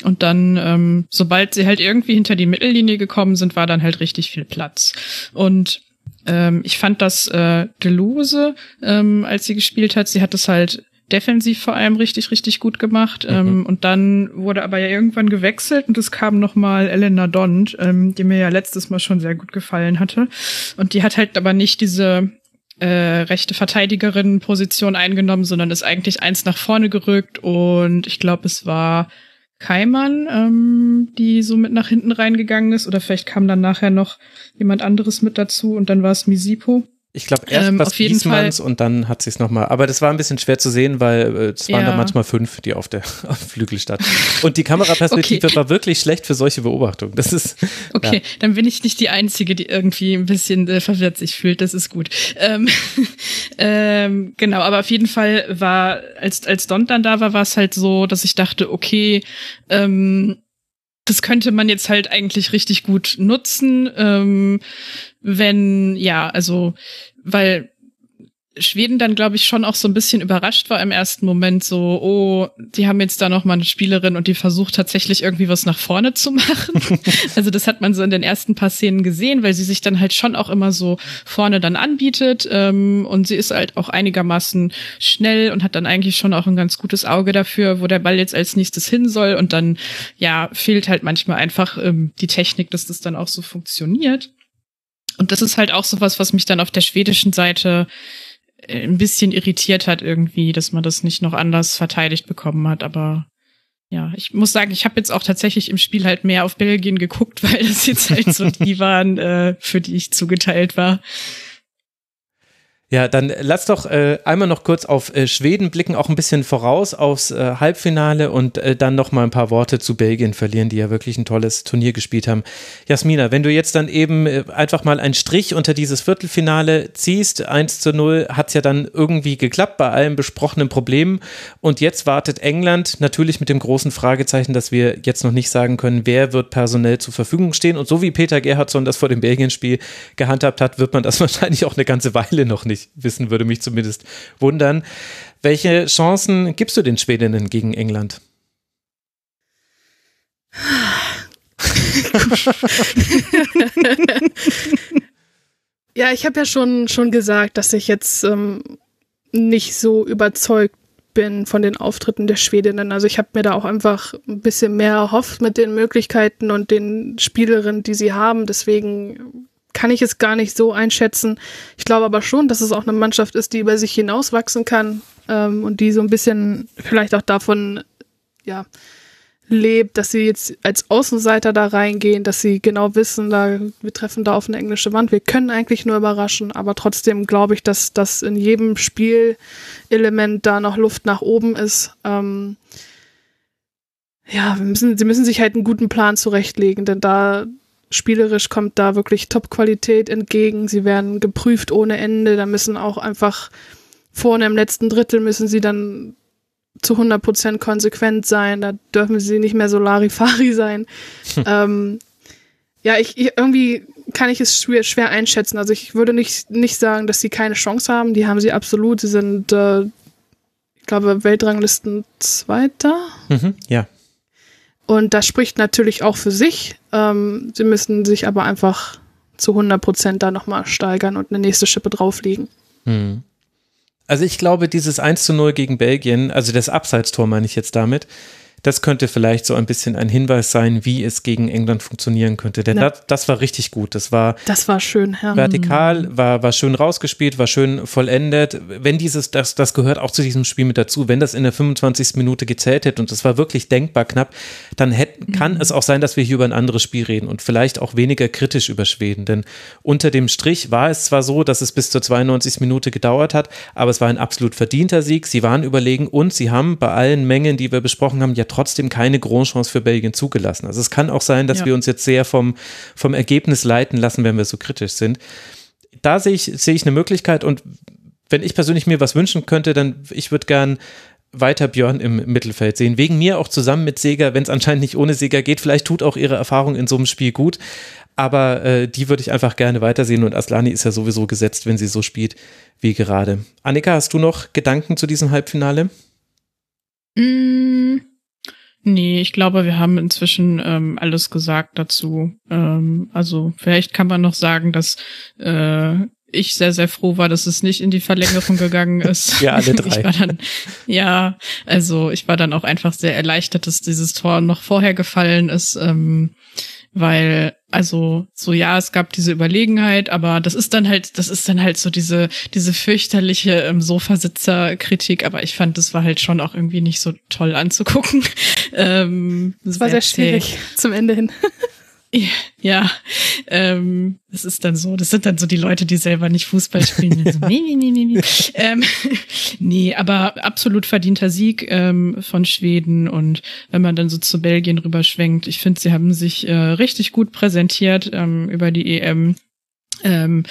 Und dann, ähm, sobald sie halt irgendwie hinter die Mittellinie gekommen sind, war dann halt richtig viel Platz. Und ähm, ich fand das äh, Deluse, ähm, als sie gespielt hat, sie hat es halt defensiv vor allem richtig, richtig gut gemacht. Mhm. Ähm, und dann wurde aber ja irgendwann gewechselt und es kam nochmal Elena Dont, ähm, die mir ja letztes Mal schon sehr gut gefallen hatte. Und die hat halt aber nicht diese äh, rechte Verteidigerin-Position eingenommen, sondern ist eigentlich eins nach vorne gerückt und ich glaube, es war Keimann, ähm, die so mit nach hinten reingegangen ist, oder vielleicht kam dann nachher noch jemand anderes mit dazu und dann war es Misipo.
Ich glaube erst ähm, was Wiesmanns und dann hat sie es nochmal. Aber das war ein bisschen schwer zu sehen, weil äh, es waren ja. da manchmal fünf, die auf der *laughs* auf Flügel standen. Und die Kameraperspektive okay. war wirklich schlecht für solche Beobachtungen. Das ist.
Okay, ja. dann bin ich nicht die Einzige, die irgendwie ein bisschen äh, verwirrt sich fühlt. Das ist gut. Ähm, *laughs* ähm, genau, aber auf jeden Fall war, als, als Don dann da war, war es halt so, dass ich dachte, okay, ähm, das könnte man jetzt halt eigentlich richtig gut nutzen, ähm, wenn, ja, also, weil Schweden dann, glaube ich, schon auch so ein bisschen überrascht war im ersten Moment, so, oh, die haben jetzt da noch mal eine Spielerin und die versucht tatsächlich irgendwie was nach vorne zu machen. *laughs* also das hat man so in den ersten paar Szenen gesehen, weil sie sich dann halt schon auch immer so vorne dann anbietet ähm, und sie ist halt auch einigermaßen schnell und hat dann eigentlich schon auch ein ganz gutes Auge dafür, wo der Ball jetzt als nächstes hin soll und dann, ja, fehlt halt manchmal einfach ähm, die Technik, dass das dann auch so funktioniert. Und das ist halt auch so was, was mich dann auf der schwedischen Seite ein bisschen irritiert hat irgendwie, dass man das nicht noch anders verteidigt bekommen hat. Aber ja, ich muss sagen, ich habe jetzt auch tatsächlich im Spiel halt mehr auf Belgien geguckt, *laughs* weil das jetzt halt so die *laughs* waren, äh, für die ich zugeteilt war.
Ja, dann lass doch äh, einmal noch kurz auf äh, Schweden blicken, auch ein bisschen voraus aufs äh, Halbfinale und äh, dann noch mal ein paar Worte zu Belgien verlieren, die ja wirklich ein tolles Turnier gespielt haben. Jasmina, wenn du jetzt dann eben äh, einfach mal einen Strich unter dieses Viertelfinale ziehst, 1 zu 0, hat's ja dann irgendwie geklappt bei allen besprochenen Problemen und jetzt wartet England natürlich mit dem großen Fragezeichen, dass wir jetzt noch nicht sagen können, wer wird personell zur Verfügung stehen und so wie Peter Gerhardsson das vor dem Belgien-Spiel gehandhabt hat, wird man das *laughs* wahrscheinlich auch eine ganze Weile noch nicht nicht wissen, würde mich zumindest wundern. Welche Chancen gibst du den Schwedinnen gegen England? *laughs*
ja, ich habe ja schon, schon gesagt, dass ich jetzt ähm, nicht so überzeugt bin von den Auftritten der Schwedinnen. Also ich habe mir da auch einfach ein bisschen mehr erhofft mit den Möglichkeiten und den Spielerinnen, die sie haben. Deswegen kann ich es gar nicht so einschätzen. Ich glaube aber schon, dass es auch eine Mannschaft ist, die über sich hinauswachsen kann ähm, und die so ein bisschen vielleicht auch davon, ja, lebt, dass sie jetzt als Außenseiter da reingehen, dass sie genau wissen, da wir treffen da auf eine englische Wand. Wir können eigentlich nur überraschen, aber trotzdem glaube ich, dass das in jedem Spielelement da noch Luft nach oben ist. Ähm, ja, müssen, sie müssen sich halt einen guten Plan zurechtlegen, denn da spielerisch kommt da wirklich Top-Qualität entgegen. Sie werden geprüft ohne Ende. Da müssen auch einfach vorne im letzten Drittel müssen sie dann zu 100 Prozent konsequent sein. Da dürfen sie nicht mehr so Larifari *laughs* sein. Hm. *laughs* Ähm, ja, ich, ich, irgendwie kann ich es schwer, schwer einschätzen. Also ich würde nicht, nicht sagen, dass sie keine Chance haben. Die haben sie absolut. Sie sind, äh, ich glaube, Weltranglisten Zweiter.
Mhm, ja.
Und das spricht natürlich auch für sich. Ähm, sie müssen sich aber einfach zu 100 Prozent da nochmal steigern und eine nächste Schippe drauflegen. Hm.
Also ich glaube, dieses 1 zu 0 gegen Belgien, also das Abseitstor meine ich jetzt damit, das könnte vielleicht so ein bisschen ein Hinweis sein, wie es gegen England funktionieren könnte. Denn ja. das, das, war richtig gut. Das war,
das war schön,
ja. vertikal, war, war schön rausgespielt, war schön vollendet. Wenn dieses, das, das gehört auch zu diesem Spiel mit dazu, wenn das in der 25. Minute gezählt hätte und das war wirklich denkbar knapp, dann hätte, kann mhm. es auch sein, dass wir hier über ein anderes Spiel reden und vielleicht auch weniger kritisch über Schweden. Denn unter dem Strich war es zwar so, dass es bis zur 92. Minute gedauert hat, aber es war ein absolut verdienter Sieg. Sie waren überlegen und sie haben bei allen Mengen, die wir besprochen haben, ja trotzdem keine Großchance für Belgien zugelassen. Also es kann auch sein, dass ja. wir uns jetzt sehr vom, vom Ergebnis leiten lassen, wenn wir so kritisch sind. Da sehe ich, sehe ich eine Möglichkeit und wenn ich persönlich mir was wünschen könnte, dann ich würde gern weiter Björn im Mittelfeld sehen. Wegen mir auch zusammen mit Seger, wenn es anscheinend nicht ohne Seger geht. Vielleicht tut auch ihre Erfahrung in so einem Spiel gut. Aber äh, die würde ich einfach gerne weitersehen und Aslani ist ja sowieso gesetzt, wenn sie so spielt wie gerade. Annika, hast du noch Gedanken zu diesem Halbfinale?
Mm, Nee, ich glaube, wir haben inzwischen ähm, alles gesagt dazu. Ähm, also vielleicht kann man noch sagen, dass äh, ich sehr, sehr froh war, dass es nicht in die Verlängerung gegangen *laughs* ist.
ja, alle drei.
Ich war dann, ja, also ich war dann auch einfach sehr erleichtert, dass dieses Tor noch vorher gefallen ist. Ähm, weil also so ja, es gab diese Überlegenheit, aber das ist dann halt, das ist dann halt so diese diese fürchterliche ähm, Sofasitzer-Kritik, aber ich fand, das war halt schon auch irgendwie nicht so toll anzugucken. *laughs*
ähm, das war sehr schwierig zum Ende hin. *laughs*
Ja, ähm, das ist dann so, das sind dann so die Leute, die selber nicht Fußball spielen. so, nee, nee, nee, nee. Ähm, *laughs* nee, aber absolut verdienter Sieg ähm, von Schweden und wenn man dann so zu Belgien rüberschwenkt, ich finde, sie haben sich äh, richtig gut präsentiert ähm, über die EM. Ähm,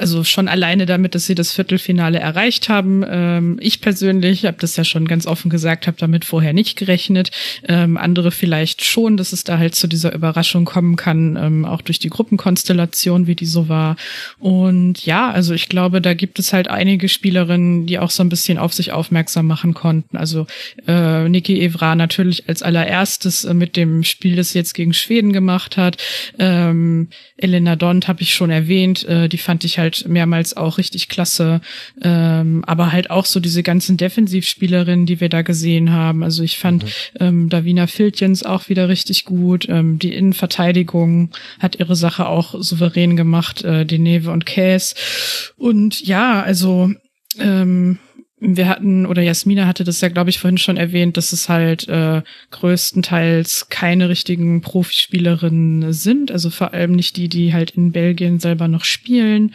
also schon alleine damit, dass sie das Viertelfinale erreicht haben. Ähm, ich persönlich habe das ja schon ganz offen gesagt, habe damit vorher nicht gerechnet. Ähm, andere vielleicht schon, dass es da halt zu dieser Überraschung kommen kann, ähm, auch durch die Gruppenkonstellation, wie die so war. Und ja, also ich glaube, da gibt es halt einige Spielerinnen, die auch so ein bisschen auf sich aufmerksam machen konnten. Also äh, Niki Evra natürlich als allererstes äh, mit dem Spiel, das sie jetzt gegen Schweden gemacht hat. Ähm, Elena Dont habe ich schon erwähnt äh, die fand ich halt mehrmals auch richtig klasse. Ähm, aber halt auch so diese ganzen Defensivspielerinnen, die wir da gesehen haben. Also ich fand mhm. ähm, Davina Filtjens auch wieder richtig gut. Ähm, die Innenverteidigung hat ihre Sache auch souverän gemacht, äh, Deneve und Käs. Und ja, also ähm, wir hatten, oder Jasmina hatte das ja, glaube ich, vorhin schon erwähnt, dass es halt äh, größtenteils keine richtigen Profispielerinnen sind, also vor allem nicht die, die halt in Belgien selber noch spielen.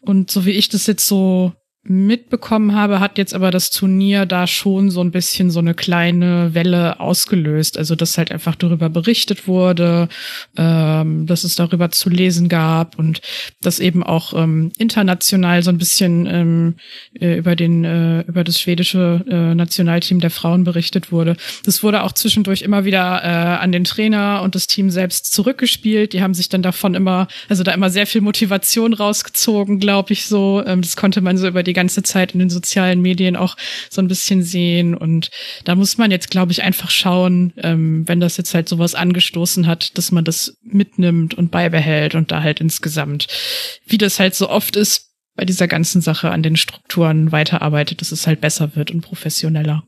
Und so wie ich das jetzt so mitbekommen habe, hat jetzt aber das Turnier da schon so ein bisschen so eine kleine Welle ausgelöst. Also dass halt einfach darüber berichtet wurde, ähm, dass es darüber zu lesen gab und dass eben auch ähm, international so ein bisschen ähm, äh, über den äh, über das schwedische äh, Nationalteam der Frauen berichtet wurde. Das wurde auch zwischendurch immer wieder äh, an den Trainer und das Team selbst zurückgespielt. Die haben sich dann davon immer, also da immer sehr viel Motivation rausgezogen, glaube ich so. Ähm, das konnte man so über die ganze Zeit in den sozialen Medien auch so ein bisschen sehen. Und da muss man jetzt, glaube ich, einfach schauen, ähm, wenn das jetzt halt sowas angestoßen hat, dass man das mitnimmt und beibehält und da halt insgesamt, wie das halt so oft ist, bei dieser ganzen Sache an den Strukturen weiterarbeitet, dass es halt besser wird und professioneller.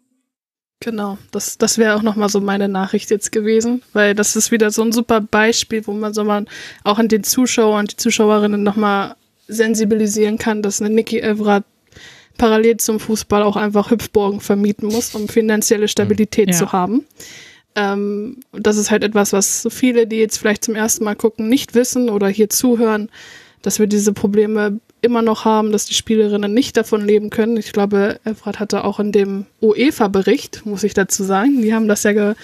Genau, das, das wäre auch nochmal so meine Nachricht jetzt gewesen, weil das ist wieder so ein super Beispiel, wo man so mal auch an den Zuschauer und die Zuschauerinnen nochmal sensibilisieren kann, dass eine Nikki Evra parallel zum Fußball auch einfach Hüpfburgen vermieten muss, um finanzielle Stabilität ja. zu haben. Ähm, das ist halt etwas, was viele, die jetzt vielleicht zum ersten Mal gucken, nicht wissen oder hier zuhören, dass wir diese Probleme immer noch haben, dass die Spielerinnen nicht davon leben können. Ich glaube, Efrat hatte auch in dem UEFA-Bericht, muss ich dazu sagen, die haben das ja ge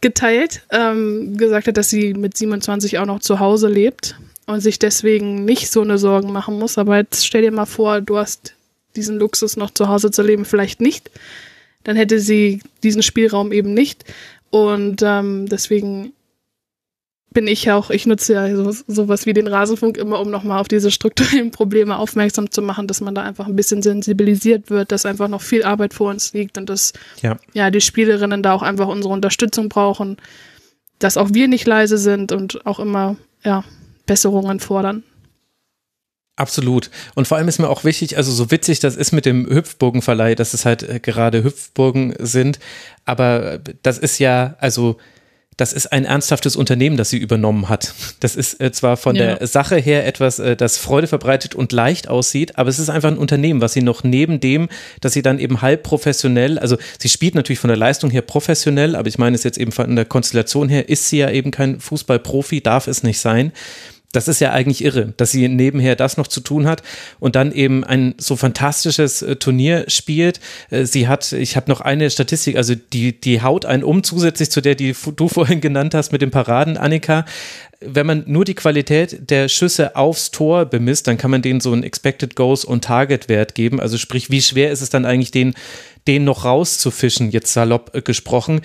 geteilt, ähm, gesagt hat, dass sie mit 27 auch noch zu Hause lebt und sich deswegen nicht so eine Sorgen machen muss. Aber jetzt stell dir mal vor, du hast diesen Luxus noch zu Hause zu leben, vielleicht nicht. Dann hätte sie diesen Spielraum eben nicht. Und ähm, deswegen bin ich auch, ich nutze ja so, sowas wie den Rasenfunk immer, um nochmal auf diese strukturellen Probleme aufmerksam zu machen, dass man da einfach ein bisschen sensibilisiert wird, dass einfach noch viel Arbeit vor uns liegt und dass ja, ja die Spielerinnen da auch einfach unsere Unterstützung brauchen, dass auch wir nicht leise sind und auch immer ja, Besserungen fordern.
Absolut. Und vor allem ist mir auch wichtig, also so witzig das ist mit dem Hüpfburgenverleih, dass es halt äh, gerade Hüpfburgen sind, aber das ist ja, also das ist ein ernsthaftes Unternehmen, das sie übernommen hat. Das ist äh, zwar von ja. der Sache her etwas, äh, das Freude verbreitet und leicht aussieht, aber es ist einfach ein Unternehmen, was sie noch neben dem, dass sie dann eben halb professionell, also sie spielt natürlich von der Leistung her professionell, aber ich meine es jetzt eben von der Konstellation her, ist sie ja eben kein Fußballprofi, darf es nicht sein das ist ja eigentlich irre, dass sie nebenher das noch zu tun hat und dann eben ein so fantastisches äh, Turnier spielt. Äh, sie hat, ich habe noch eine Statistik, also die, die haut einen um, zusätzlich zu der, die du vorhin genannt hast mit den Paraden, Annika. Wenn man nur die Qualität der Schüsse aufs Tor bemisst, dann kann man denen so einen Expected Goals und Target Wert geben. Also sprich, wie schwer ist es dann eigentlich, den, den noch rauszufischen, jetzt salopp äh, gesprochen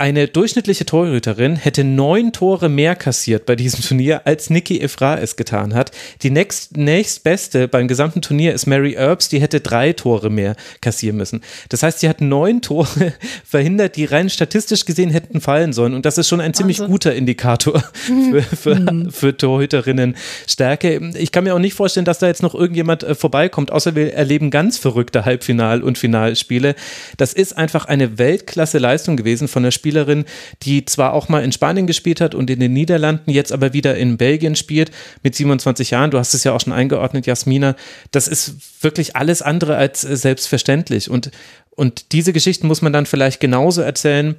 eine durchschnittliche Torhüterin hätte neun Tore mehr kassiert bei diesem Turnier, als Niki Efra es getan hat. Die nächst, nächstbeste beim gesamten Turnier ist Mary Earps, die hätte drei Tore mehr kassieren müssen. Das heißt, sie hat neun *laughs* Tore verhindert, die rein statistisch gesehen hätten fallen sollen. Und das ist schon ein ziemlich also. guter Indikator *laughs* für, für, für Torhüterinnen Stärke. Ich kann mir auch nicht vorstellen, dass da jetzt noch irgendjemand äh, vorbeikommt, außer wir erleben ganz verrückte Halbfinal- und Finalspiele. Das ist einfach eine Weltklasse-Leistung gewesen von der Spiel Spielerin, die zwar auch mal in Spanien gespielt hat und in den Niederlanden, jetzt aber wieder in Belgien spielt mit 27 Jahren. Du hast es ja auch schon eingeordnet, Jasmina. Das ist wirklich alles andere als selbstverständlich. Und, und diese Geschichten muss man dann vielleicht genauso erzählen,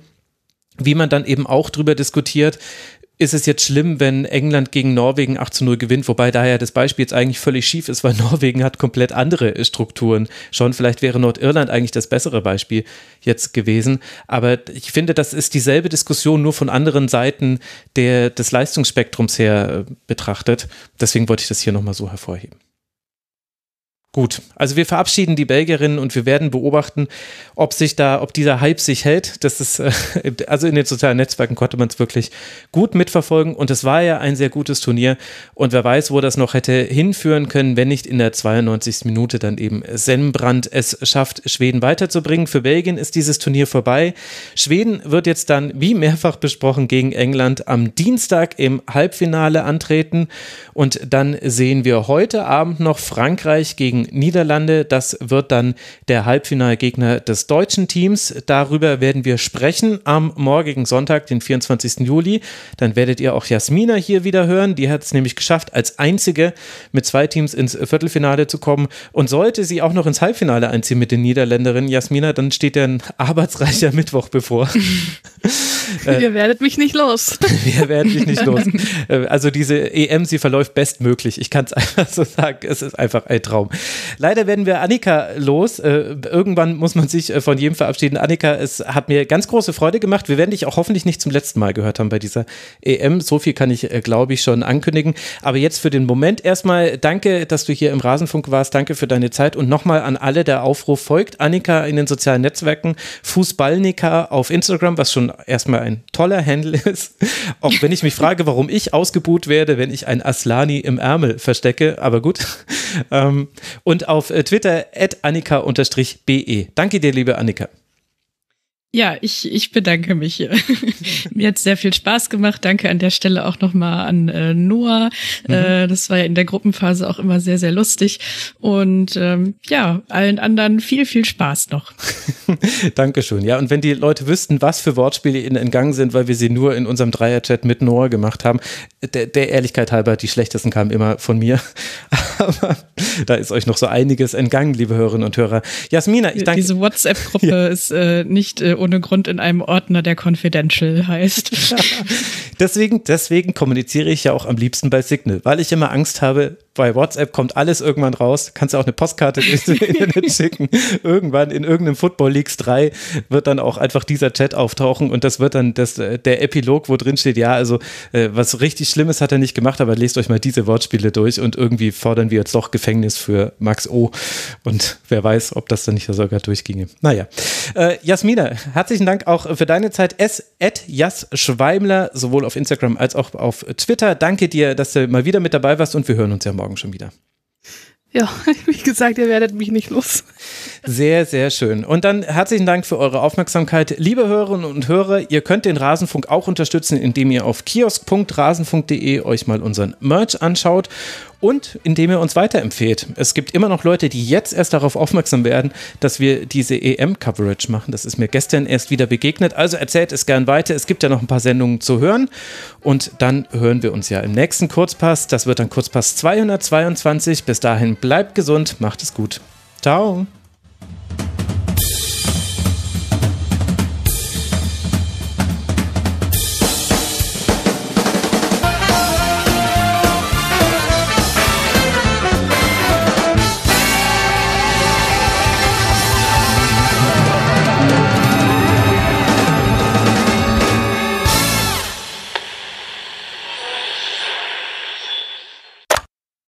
wie man dann eben auch drüber diskutiert, ist es jetzt schlimm, wenn England gegen Norwegen 8 zu 0 gewinnt, wobei daher das Beispiel jetzt eigentlich völlig schief ist, weil *laughs* Norwegen hat komplett andere Strukturen. Schon vielleicht wäre Nordirland eigentlich das bessere Beispiel jetzt gewesen. Aber ich finde, das ist dieselbe Diskussion nur von anderen Seiten der, des Leistungsspektrums her äh, betrachtet. Deswegen wollte ich das hier nochmal so hervorheben. Gut, also wir verabschieden die Belgierinnen und wir werden beobachten, ob sich da, ob dieser Hype sich hält. Das ist, äh, also in den sozialen Netzwerken konnte man es wirklich gut mitverfolgen und es war ja ein sehr gutes Turnier und wer weiß, wo das noch hätte hinführen können, wenn nicht in der 92. Minute dann eben Sennbrand es schafft, Schweden weiterzubringen. Für Belgien ist dieses Turnier vorbei. Schweden wird jetzt dann, wie mehrfach besprochen, gegen England am Dienstag im Halbfinale antreten und dann sehen wir heute Abend noch Frankreich gegen Niederlande. Das wird dann der Halbfinalgegner des deutschen Teams. Darüber werden wir sprechen am morgigen Sonntag, den 24. Juli. Dann werdet ihr auch Jasmina hier wieder hören. Die hat es nämlich geschafft, als einzige mit zwei Teams ins Viertelfinale zu kommen. Und sollte sie auch noch ins Halbfinale einziehen mit den Niederländerinnen, Jasmina, dann steht ja ein arbeitsreicher *laughs* Mittwoch bevor. *laughs* *laughs*
Ihr werdet mich nicht los. *laughs*
Wir werden dich nicht los. *laughs* Äh, also diese EM, sie verläuft bestmöglich. Ich kann es einfach so sagen. Es ist einfach ein Traum. Leider werden wir Annika los. Äh, irgendwann muss man sich äh, von jedem verabschieden. Annika, es hat mir ganz große Freude gemacht. Wir werden dich auch hoffentlich nicht zum letzten Mal gehört haben bei dieser EM. So viel kann ich, glaube ich, schon ankündigen. Aber jetzt für den Moment erstmal danke, dass du hier im Rasenfunk warst. Danke für deine Zeit und nochmal an alle der Aufruf folgt Annika in den sozialen Netzwerken. Fußballnika auf Instagram, was schon erstmal ein toller Handle ist. Auch wenn ich mich frage, warum ich ausgebuht werde, wenn ich ein Aslani im Ärmel verstecke. Aber gut. Ähm, und auf äh, Twitter at annika-be. Danke dir, liebe Annika.
Ja, ich, ich bedanke mich. *laughs* Mir hat sehr viel Spaß gemacht. Danke an der Stelle auch nochmal an äh, Noah. Mhm. Äh, das war ja in der Gruppenphase auch immer sehr, sehr lustig. Und ähm, ja, allen anderen viel, viel Spaß noch. *laughs*
Dankeschön. Ja, und wenn die Leute wüssten, was für Wortspiele ihnen entgangen sind, weil wir sie nur in unserem Dreier-Chat mit Noah gemacht haben, der, der Ehrlichkeit halber, die schlechtesten kamen immer von mir. *laughs* Aber *laughs* da ist euch noch so einiges entgangen, liebe Hörerinnen und Hörer. Jasmina, ich danke.
Diese WhatsApp-Gruppe *laughs* ja. ist äh, nicht äh, ohne Grund in einem Ordner, der Confidential heißt. *laughs*
deswegen, deswegen kommuniziere ich ja auch am liebsten bei Signal, weil ich immer Angst habe, bei WhatsApp kommt alles irgendwann raus. Kannst du auch eine Postkarte *laughs* schicken. Irgendwann in irgendeinem Football Leagues 3 wird dann auch einfach dieser Chat auftauchen und das wird dann das, der Epilog, wo drin steht, ja, also äh, was richtig Schlimmes hat er nicht gemacht, aber lest euch mal diese Wortspiele durch und irgendwie fordern wir jetzt doch Gefängnis für Max O. Und wer weiß, ob das dann nicht sogar durchginge. Naja. Äh, Jasmina, herzlichen Dank auch für deine Zeit. S. Jas Schweimler, sowohl auf Instagram als auch auf Twitter. Danke dir, dass du mal wieder mit dabei warst und wir hören uns ja morgen schon wieder.
Ja, *laughs* wie gesagt, ihr werdet mich nicht los.
Sehr, sehr schön. Und dann herzlichen Dank für eure Aufmerksamkeit. Liebe Hörerinnen und Hörer, ihr könnt den Rasenfunk auch unterstützen, indem ihr auf kiosk.rasenfunk.de euch mal unseren Merch anschaut und indem ihr uns weiterempfehlt. Es gibt immer noch Leute, die jetzt erst darauf aufmerksam werden, dass wir diese EM-Coverage machen. Das ist mir gestern erst wieder begegnet. Also erzählt es gern weiter. Es gibt ja noch ein paar Sendungen zu hören. Und dann hören wir uns ja im nächsten Kurzpass. Das wird dann Kurzpass 222. Bis dahin bleibt gesund, macht es gut. Ciao.